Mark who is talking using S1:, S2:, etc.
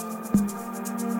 S1: Música